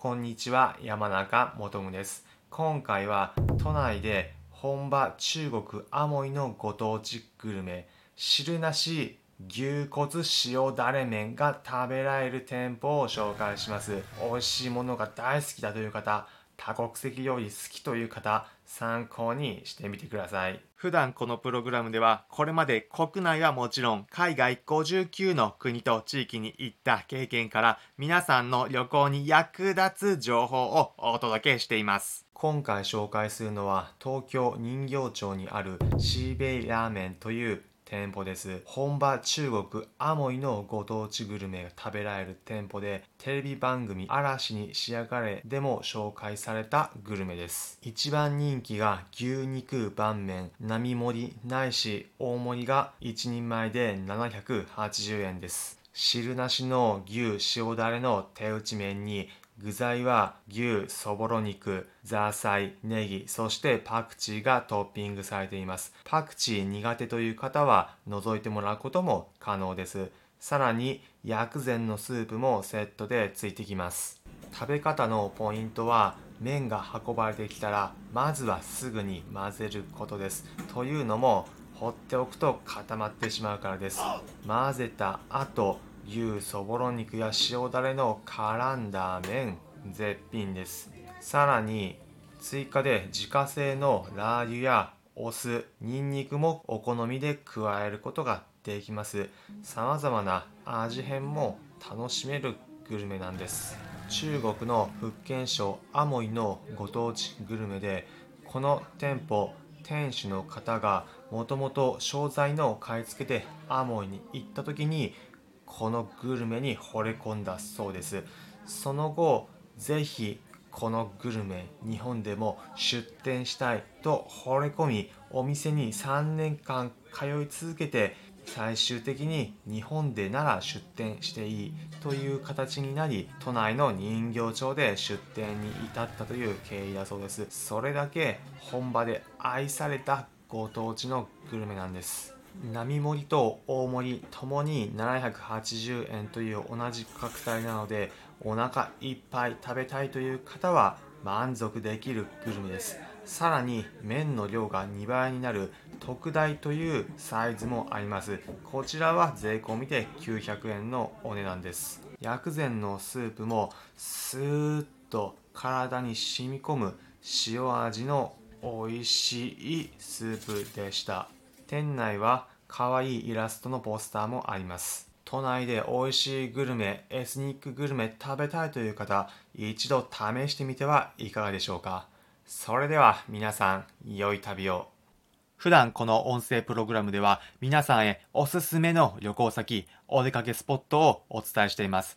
こんにちは、山中もとむです。今回は都内で本場中国アモイのご当地グルメ、汁なし牛骨塩だれ麺が食べられる店舗を紹介します。美味しいものが大好きだという方、多国籍料理好きという方、参考にしてみてください。普段このプログラムでは、これまで国内はもちろん、海外59の国と地域に行った経験から、皆さんの旅行に役立つ情報をお届けしています。今回紹介するのは、東京人形町にあるシーベイラーメンという店舗です。本場中国アモイのご当地グルメが食べられる店舗で、テレビ番組嵐に仕上がれでも紹介されたグルメです。一番人気が牛肉拌麺、並盛りないし大盛りが1人前で780円です。汁なしの牛塩だれの手打ち麺に具材は牛そぼろ肉ザーサイネギそしてパクチーがトッピングされています。パクチー苦手という方は除いてもらうことも可能です。さらに薬膳のスープもセットでついてきます。食べ方のポイントは麺が運ばれてきたらまずはすぐに混ぜることです。というのも放っておくと固まってしまうからです。混ぜた後牛そぼろ肉や塩だれの絡んだ麺絶品です。さらに追加で自家製のラー油やお酢にんにくもお好みで加えることができます。さまざまな味変も楽しめるグルメなんです。中国の福建省アモイのご当地グルメでこの店舗店主の方がもともと商材の買い付けでアモイに行った時にこのグルメに惚れ込んだそうです。その後ぜひこのグルメ日本でも出店したいと惚れ込みお店に3年間通い続けて最終的に日本でなら出店していいという形になり都内の人形町で出店に至ったという経緯だそうです。それだけ本場で愛されたご当地のグルメなんです。並盛りと大盛りともに780円という同じ価格帯なのでお腹いっぱい食べたいという方は満足できるグルメですさらに麺の量が2倍になる特大というサイズもありますこちらは税込みで900円のお値段です薬膳のスープもスーッと体に染み込む塩味の美味しいスープでした店内は可愛いイラストのポスターもあります。都内で美味しいグルメエスニックグルメ食べたいという方一度試してみてはいかがでしょうか。それでは皆さん良い旅を。普段この音声プログラムでは皆さんへおすすめの旅行先お出かけスポットをお伝えしています。